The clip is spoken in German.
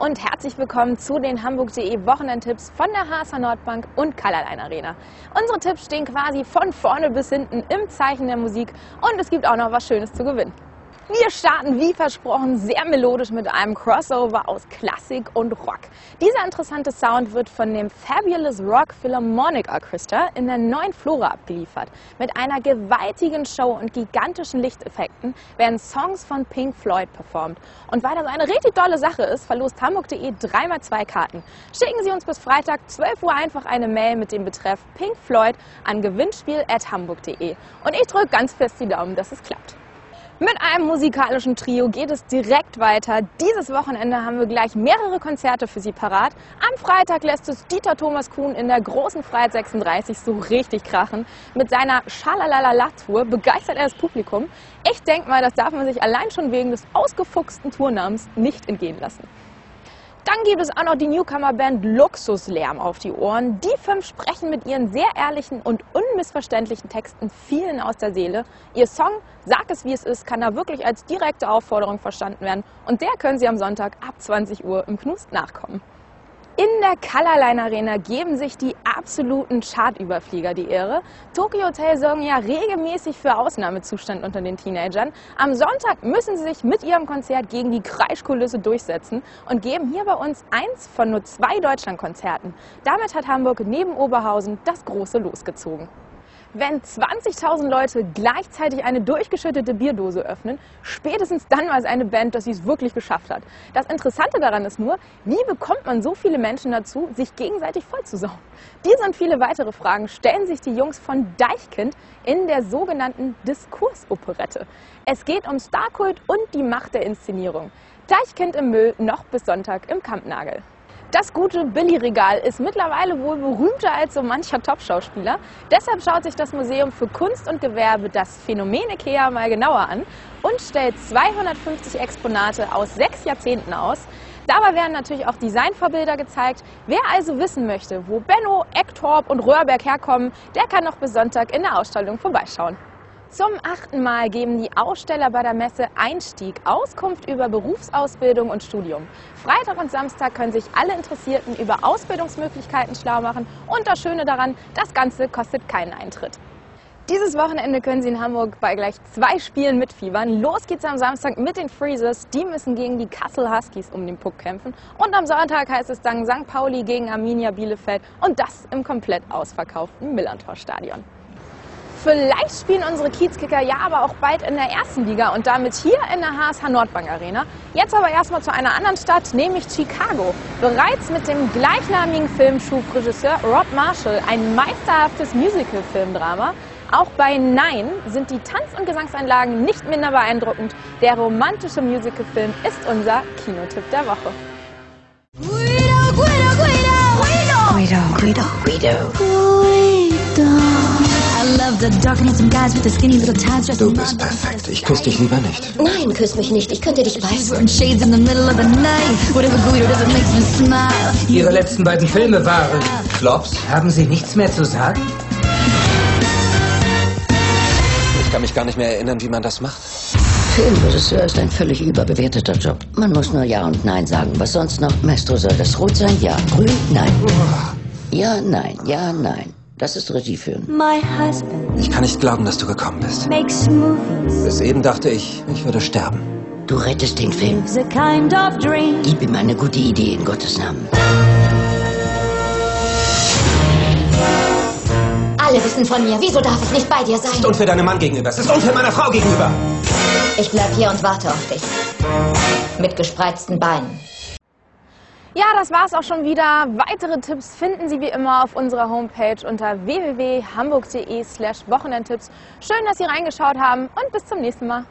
und herzlich willkommen zu den Hamburg.de Wochenendtipps von der HSH Nordbank und Colorline Arena. Unsere Tipps stehen quasi von vorne bis hinten im Zeichen der Musik und es gibt auch noch was Schönes zu gewinnen. Wir starten wie versprochen sehr melodisch mit einem Crossover aus Klassik und Rock. Dieser interessante Sound wird von dem Fabulous Rock Philharmonic Orchestra in der neuen Flora abgeliefert. Mit einer gewaltigen Show und gigantischen Lichteffekten werden Songs von Pink Floyd performt. Und weil das eine richtig tolle Sache ist, verlost Hamburg.de dreimal zwei Karten. Schicken Sie uns bis Freitag 12 Uhr einfach eine Mail mit dem Betreff Pink Floyd an gewinnspiel.hamburg.de. Und ich drücke ganz fest die Daumen, dass es klappt. Mit einem musikalischen Trio geht es direkt weiter. Dieses Wochenende haben wir gleich mehrere Konzerte für Sie parat. Am Freitag lässt es Dieter Thomas Kuhn in der großen Freiheit 36 so richtig krachen. Mit seiner Schalalala-Tour begeistert er das Publikum. Ich denke mal, das darf man sich allein schon wegen des ausgefuchsten Tournamens nicht entgehen lassen. Dann gibt es auch noch die Newcomer-Band Luxuslärm auf die Ohren. Die fünf sprechen mit ihren sehr ehrlichen und unmissverständlichen Texten vielen aus der Seele. Ihr Song Sag es wie es ist kann da wirklich als direkte Aufforderung verstanden werden und der können Sie am Sonntag ab 20 Uhr im Knust nachkommen. In der Colorline Arena geben sich die absoluten Chartüberflieger die Ehre. Tokyo Hotel sorgen ja regelmäßig für Ausnahmezustand unter den Teenagern. Am Sonntag müssen sie sich mit ihrem Konzert gegen die Kreischkulisse durchsetzen und geben hier bei uns eins von nur zwei Deutschlandkonzerten. Damit hat Hamburg neben Oberhausen das große losgezogen. Wenn 20.000 Leute gleichzeitig eine durchgeschüttete Bierdose öffnen, spätestens dann weiß eine Band, dass sie es wirklich geschafft hat. Das Interessante daran ist nur, wie bekommt man so viele Menschen dazu, sich gegenseitig vollzusauen? Diese und viele weitere Fragen stellen sich die Jungs von Deichkind in der sogenannten Diskursoperette. Es geht um Starkult und die Macht der Inszenierung. Deichkind im Müll noch bis Sonntag im Kampnagel. Das gute Billy-Regal ist mittlerweile wohl berühmter als so mancher Top-Schauspieler. Deshalb schaut sich das Museum für Kunst und Gewerbe das Phänomen Ikea mal genauer an und stellt 250 Exponate aus sechs Jahrzehnten aus. Dabei werden natürlich auch Designvorbilder gezeigt. Wer also wissen möchte, wo Benno, Ecktorp und Röhrberg herkommen, der kann noch bis Sonntag in der Ausstellung vorbeischauen. Zum achten Mal geben die Aussteller bei der Messe Einstieg Auskunft über Berufsausbildung und Studium. Freitag und Samstag können sich alle Interessierten über Ausbildungsmöglichkeiten schlau machen und das Schöne daran, das Ganze kostet keinen Eintritt. Dieses Wochenende können Sie in Hamburg bei gleich zwei Spielen mitfiebern. Los geht's am Samstag mit den Freezers. Die müssen gegen die Kassel Huskies um den Puck kämpfen. Und am Sonntag heißt es dann St. Pauli gegen Arminia Bielefeld. Und das im komplett ausverkauften Millantor-Stadion. Vielleicht spielen unsere Kiezkicker ja aber auch bald in der ersten Liga und damit hier in der HSH Nordbank Arena. Jetzt aber erstmal zu einer anderen Stadt, nämlich Chicago. Bereits mit dem gleichnamigen Film schuf Regisseur Rob Marshall ein meisterhaftes Musical-Filmdrama. Auch bei Nein sind die Tanz- und Gesangseinlagen nicht minder beeindruckend. Der romantische Musicalfilm ist unser Kinotipp der Woche. Guido, Guido, Guido, Guido, Guido, Guido, Guido. Du bist perfekt. Ich küsse dich lieber nicht. Nein, küss mich nicht. Ich könnte dich beißen. Ihre letzten beiden Filme waren Flops. Haben Sie nichts mehr zu sagen? Ich kann mich gar nicht mehr erinnern, wie man das macht. Filmregisseur ist ein völlig überbewerteter Job. Man muss nur Ja und Nein sagen. Was sonst noch? Maestro, soll das rot sein? Ja. Grün? Nein. Ja, nein. Ja, nein. Das ist Regie führen. Ich kann nicht glauben, dass du gekommen bist. Bis eben dachte ich, ich würde sterben. Du rettest den Film. Kind of Gib ihm eine gute Idee in Gottes Namen. Alle wissen von mir. Wieso darf ich nicht bei dir sein? Es ist unfair deinem Mann gegenüber. Es ist unfair meiner Frau gegenüber. Ich bleib hier und warte auf dich. Mit gespreizten Beinen. Ja, das war's auch schon wieder. Weitere Tipps finden Sie wie immer auf unserer Homepage unter www.hamburg.de slash Wochenendtipps. Schön, dass Sie reingeschaut haben und bis zum nächsten Mal.